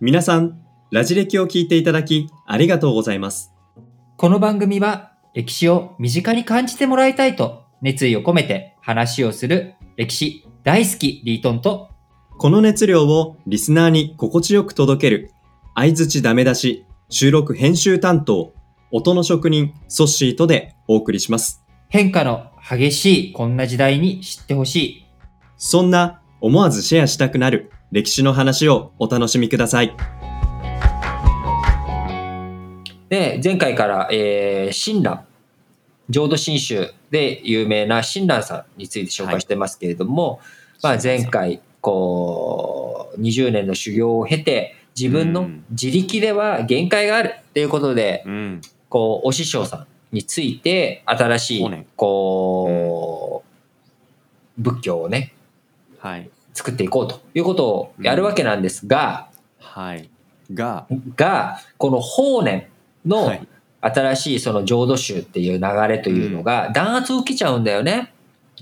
皆さん、ラジ歴を聞いていただきありがとうございます。この番組は歴史を身近に感じてもらいたいと熱意を込めて話をする歴史大好きリートンとこの熱量をリスナーに心地よく届ける、相づちダメ出し、収録編集担当、音の職人、ソッシーとでお送りします。変化の激しいこんな時代に知ってほしい。そんな思わずシェアしたくなる歴史の話をお楽しみください。で、前回から、えー、親鸞、浄土真宗で有名な親鸞さんについて紹介してますけれども、まあ前回、こう、20年の修行を経て、自分のうん自力では限界があるっていうことで、うん。こう、お師匠さんについて、新しいこう、仏教をね、はい。作っていこうということをやるわけなんですが、はい。が、が、この法然のはい新しいその浄土宗っていう流れというのが弾圧を受けちゃうんだよね。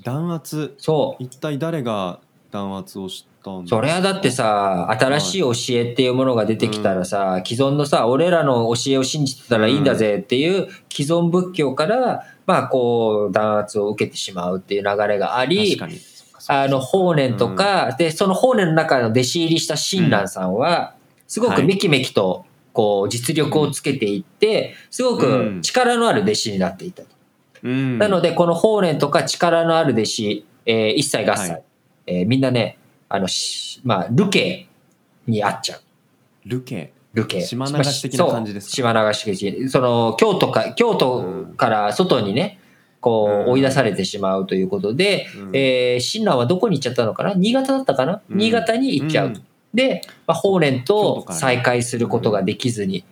弾圧？そう。一体誰が弾圧をしたんそれはだってさ、新しい教えっていうものが出てきたらさ、既存のさ、俺らの教えを信じてたらいいんだぜっていう既存仏教から、まあこう、弾圧を受けてしまうっていう流れがあり確、かに。あの、法然とか、で、その法然の中の弟子入りした親鸞さんは、すごくめきめきと、こう、実力をつけていって、すごく力のある弟子になっていたと。うん。なので、この法然とか力のある弟子、えー一切合切、はいえーみんなね、あの、しまあ、流刑にあっちゃう。ルケ。流刑。島流し的な感じですか？島流し的。その、京都か、京都から外にね、こう、うん追い出されてしまうということで、うん。えー親鸞はどこに行っちゃったのかな？新潟だったかな、うん。新潟に行っちゃう。うん。で、まあ、法然と再会することができずに、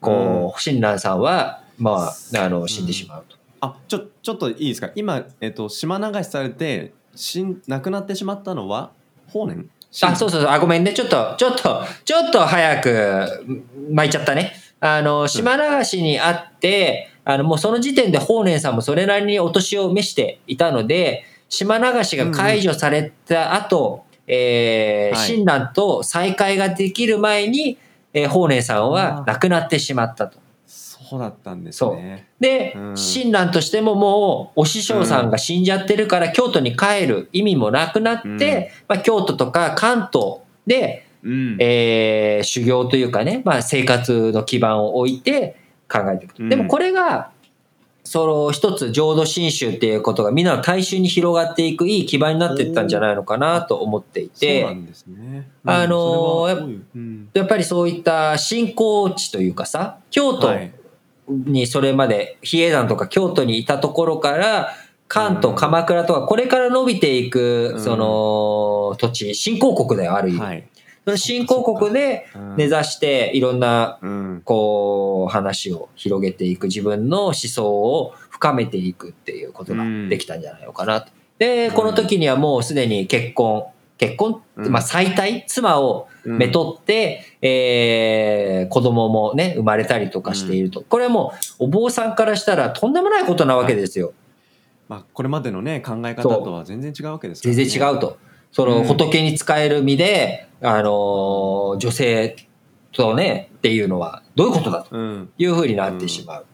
こう、親鸞さんは、まあ、あの、死んでしまうと。あ、ちょ、ちょっといいですか？今、えっと、島流しされて、死ん、亡くなってしまったのは、法然？あ、そうそうそう。あ、ごめんね。ちょっと、ちょっと、ちょっと早く巻いちゃったね。あの、島流しにあって、あの、もうその時点で法然さんもそれなりにお年を召していたので、島流しが解除された後、えーはい。親鸞と再会ができる前に、えー法然さんは亡くなってしまったと。そうだったんですね。で、うん。親鸞としてももう、お師匠さんが死んじゃってるから、京都に帰る意味もなくなって、うん。まあ、京都とか関東で、うん。えー修行というかね、まあ、生活の基盤を置いて考えていくと。うんでもこれが、その一つ浄土真宗っていうことがみんなの大衆に広がっていくいい基盤になっていったんじゃないのかなと思っていて。あのやっぱりそういった信仰地というかさ、京都はいにそれまで比叡山とか京都にいたところから、関東、うん鎌倉とかこれから伸びていくう、んその土地、新興国だよ、ある意味。はい。新興国でうん根ざしていろんなうん。こう話を広げていく自分の思想を深めていくっていうことができたんじゃないのかなと。で、この時にはもうすでに結婚、結婚、うんまあ再退、妻をめとって、えー子供もね、生まれたりとかしていると。これはもうお坊さんからしたらとんでもないことなわけですよ。まあ、これまでのね考え方とは全然違うわけですから全ね然違うと。そのうん仏に使える身で、あのー女性とね、っていうのはどういうことだと。うんいう風になってしまう。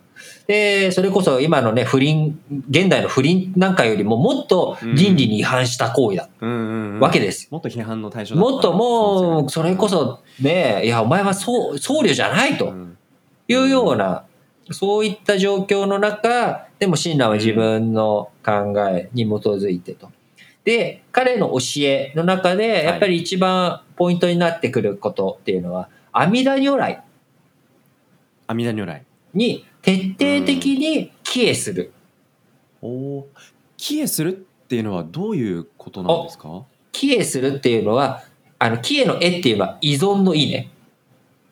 で、それこそ今のね、不倫、現代の不倫なんかよりももっと倫理に違反した行為だ、わけです。もっと批判の対象だもっともう、それこそね、いや、お前は僧僧侶じゃないとうんいうような、そういった状況の中、でも親鸞は自分の考えに基づいてと。で、彼の教えの中で、やっぱり一番ポイントになってくることっていうのは、阿弥陀如来。阿弥陀如来。に徹底的に帰依する。おお帰依するっていうのはどういうことなんですか？帰依するっていうのは、あの、帰依の絵っていうのは依存の意ね。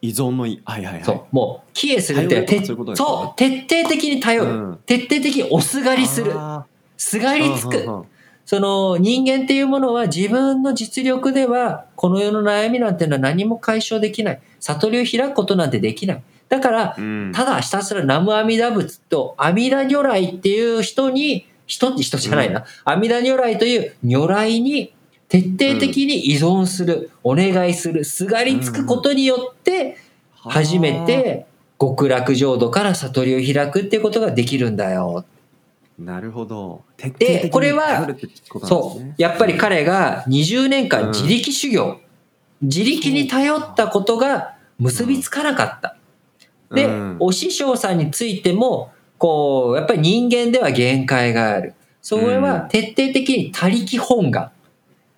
依存のいはいはいはい。そう。もう、帰依するっていうのは、そう徹底的に頼る。うん。徹底的におすがりする。あすがーりつく。その人間っていうものは自分の実力ではこの世の悩みなんていうのは何も解消できない。悟りを開くことなんてできない。だから、うんただひたすら南無阿弥陀仏と阿弥陀如来っていう人に、人って人じゃないな。阿弥陀如来という如来に徹底的に依存する、お願いする、すがりつくことによって、初めて極楽浄土から悟りを開くっていうことができるんだよ。なるほど徹底でこれはそうね。やっぱり彼が20年間自力修行、自力に頼ったことが結びつかなかった。で、うんお師匠さんについても、こう、やっぱり人間では限界がある。それは徹底的に他力本願。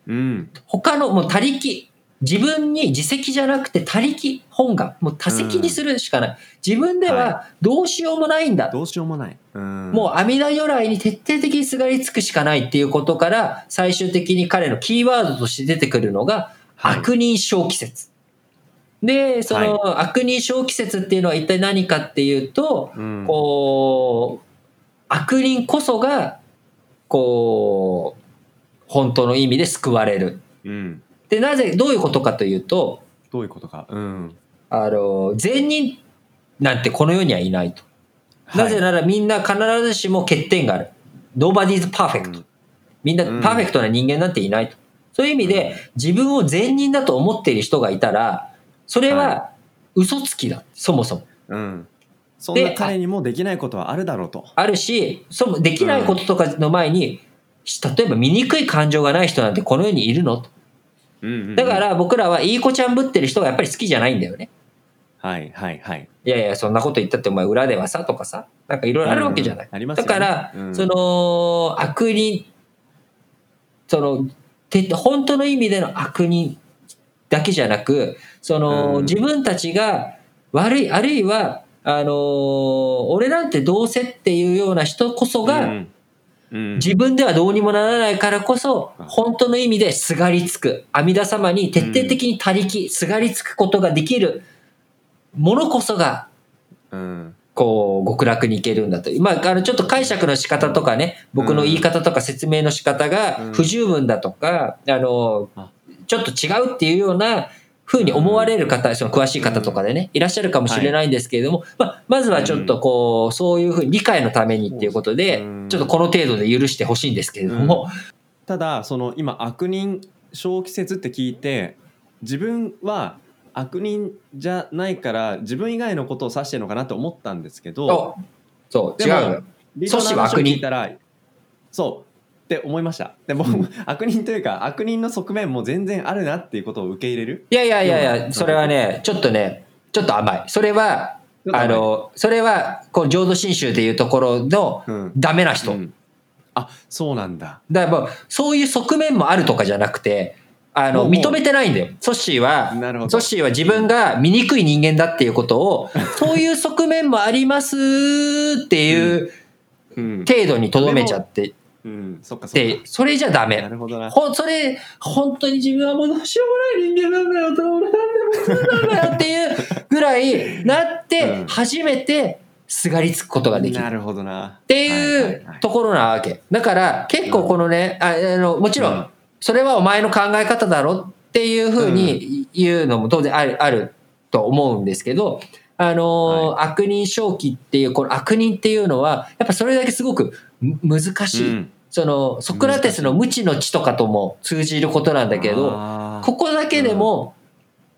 うん他の、もう他力、自分に自責じゃなくて他力本願。もう他責にするしかない。自分ではどうしようもないんだ。どうしようもない、うん、もう阿弥陀如来に徹底的にすがりつくしかないっていうことから、最終的に彼のキーワードとして出てくるのが、はい悪人小季節。で、その悪人小季節っていうのは一体何かっていうと、うん、こう、悪人こそが、こう、本当の意味で救われる。うん、で、なぜ、どういうことかというと、どういうことか、うん、あの、善人なんてこの世にはいないと。なぜならみんな必ずしも欠点がある。Nobody's perfect. みんなうんパーフェクトな人間なんていないと。そういう意味で、自分を善人だと思っている人がいたら、それは嘘つきだ。そもそも。うん、そんな彼にもできないことはあるだろうと。あるし、そのできないこととかの前に、例えば醜い感情がない人なんてこの世にいるのと。うんうんうんだか、ら僕らはいい子ちゃんぶってる人がやっぱり好きじゃないんだよね。はいはいはい。いやいや、そんなこと言ったってお前裏ではさとかさ、なんかいろいろあるわけじゃない。うんありますよねだから、うんその悪人、その、て本当の意味での悪人だけじゃなく、その、うん自分たちが悪い、あるいは、あのー俺なんてどうせっていうような人こそが、うんうん。自分ではどうにもならないからこそうん、本当の意味ですがりつく、阿弥陀様に徹底的に他力、すがりつくことができるものこそが、うん。こう、極楽に行けるんだと。いう。まあ、あの、ちょっと解釈の仕方とかね、僕の言い方とか説明の仕方がうん。不十分だとか、あのあ、ちょっと違うっていうような風に思われる方、その詳しい方とかでね、いらっしゃるかもしれないんですけれども、まあ、まずはちょっとこう、そういう風に理解のためにっていうことでう、ん。ちょっとこの程度で許してほしいんですけれども、ただその今悪人小季節って聞いて自分は悪人じゃないから自分以外のことを指してるのかなと思ったんですけどあそう、違うのよ。リーダーの阻止は悪人。そうって思いました。でも、悪人というか悪人の側面も全然あるなっていうことを受け入れる。いやいやいやいや、なそれはね、ちょっとね、ちょっと甘い。それは、あの、それは、この浄土真宗でいうところのうん。ダメな人。うん。あそうなんだ。だからそういう側面もあるとかじゃなくて、あの、認めてないんだよ。ソッシーは、ソッシーは自分が醜い人間だっていうことを、そういう側面もありますっていううん、程度にとどめちゃってうん、そっかそって、それじゃダかなメ。るほどな。ほん、それ、本当に自分はもうどうしようもない人間なんだよ、俺なんでもそうなんだよ。っていうぐらいなってう、ん。初めてすがりつくことができる。なるほどな。っっていうところなわけ。だから結構このね、ああのもちろうん。んそれはお前の考え方だろっていうふうに言うのも当然あるあると思うんですけど、あのー悪人正気っていう、この悪人っていうのは、やっぱそれだけすごくむ難しい。うん。その、ソクラテスの無知の知とかとも通じることなんだけど、ここだけでも、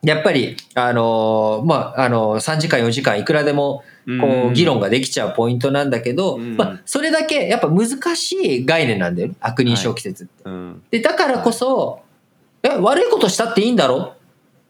やっぱり、あのーまあ、あのー、3時間4時間いくらでもこう議論ができちゃうポイントなんだけど、うん。まあ、それだけやっぱ難しい概念なんだよね悪人小季節って。うん。でだからこそ、え悪いことしたっていいんだろ？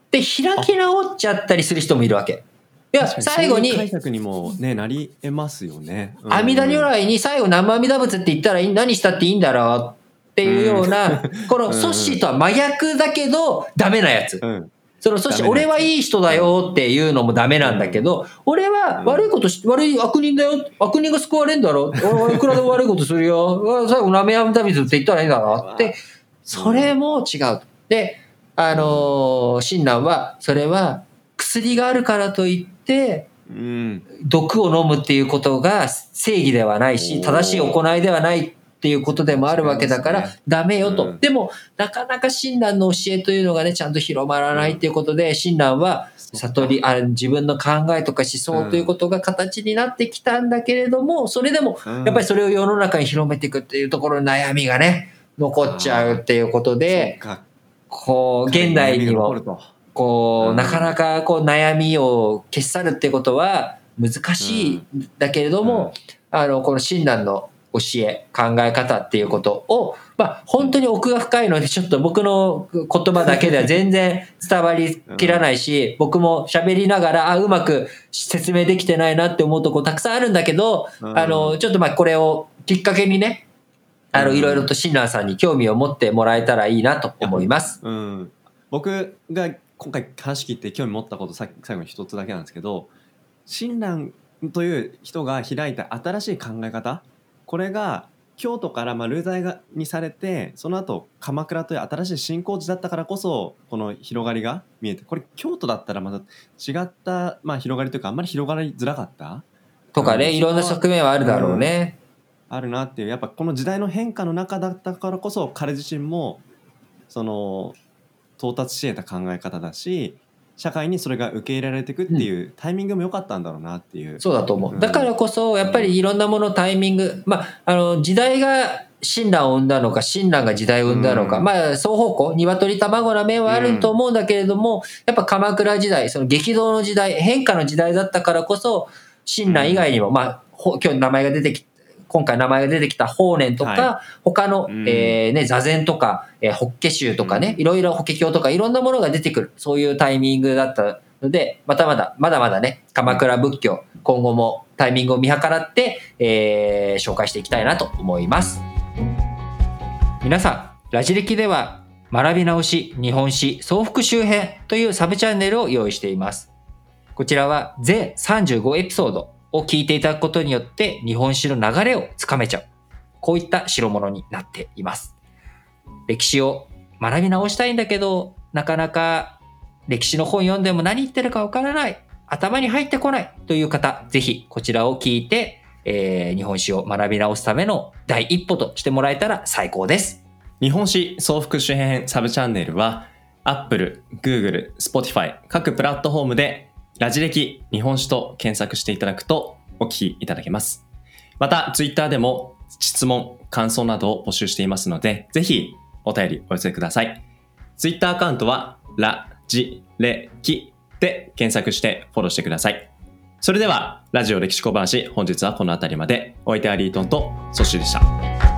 って開き直っちゃったりする人もいるわけ。いや最後に解釈にもねなり得ますよね。うん阿弥陀如来に最後南無阿弥陀仏って言ったらいい何したっていいんだろうっていうような、このソッシーとは真逆だけどダメなやつ。うんそのソッシーダメなやつ俺はいい人だよっていうのもダメなんだけど、俺は悪いことし、悪い悪人だよ。悪人が救われんだろ。俺はいくらでも悪いことするよ。最後南無阿弥陀仏って言ったらいいんだろって、それも違う。で、あのー、親鸞は、それは薬があるからといって、うん。毒を飲むっていうことが正義ではないし、正しい行いではないっていうことでもあるわけだからダメよと。うん。でも、なかなか親鸞の教えというのがね、ちゃんと広まらないっていうことで、親鸞は悟り、あ自分の考えとか思想ということが形になってきたんだけれども、それでも、やっぱりそれを世の中に広めていくっていうところの悩みがね、残っちゃうっていうことで、こう、現代にもこう、うん。なかなかこう悩みを消し去るってことは難しいん。だけれども、あの、この親鸞の教え、考え方っていうことを、まあ、本当に奥が深いので、ちょっと僕の言葉だけでは全然伝わりきらないし、僕も喋りながら、あ、うまく説明できてないなって思うとこたくさんあるんだけど、うん。あの、ちょっとまあ、これをきっかけにね、あの、うん。いろいろと親鸞さんに興味を持ってもらえたらいいなと思います。うん、僕が今回話聞いて興味持ったことさ最後に一つだけなんですけど親鸞という人が開いた新しい考え方これが京都からまあ流罪がにされてその後鎌倉という新しい新興地だったからこそこの広がりが見えてこれ京都だったらまた違った、まあ、広がりというかあんまり広がりづらかった？とかね、うん。いろんな側面はあるだろうね。あるなっていうやっぱこの時代の変化の中だったからこそ彼自身もその到達し得た考え方だし社会にそれが受け入れられていくっていうタイミングも良かったんだろうなっていう。そうだと思う。うんだからこそ、やっぱりいろんなものタイミング、まあ、あの、時代が親鸞を生んだのか、親鸞が時代を生んだのか、うんまあ、双方向、鶏卵な面はあると思うんだけれども、やっぱ鎌倉時代、その激動の時代、変化の時代だったからこそ、親鸞以外にも、まあ、ほ今日名前が出てき今回名前が出てきた法然とか、は他の、うん。えーね、座禅とか、えー、法華宗とかね、いろいろ法華経とかいろんなものが出てくる、そういうタイミングだったので、またまだ、まだまだね、鎌倉仏教、今後もタイミングを見計らって、えー紹介していきたいなと思います。皆さん、ラジ歴では、学び直し日本史総復習編というサブチャンネルを用意しています。こちらは全35エピソードを聞いていただくことによって日本史の流れをつかめちゃう。こういった代物になっています。歴史を学び直したいんだけど、なかなか歴史の本読んでも何言ってるかわからない。頭に入ってこないという方、ぜひこちらを聞いて、えー日本史を学び直すための第一歩としてもらえたら最高です。日本史総復習編サブチャンネルは Apple、Google、Spotify 各プラットフォームでラジ歴日本史と検索していただくとお聞きいただけます。また Twitter でも質問、感想などを募集していますのでぜひお便りお寄せください。Twitter アカウントはラジレキで検索してフォローしてください。それではラジオ歴史小話本日はこの辺りまでお相手はリートンとソッシーでした。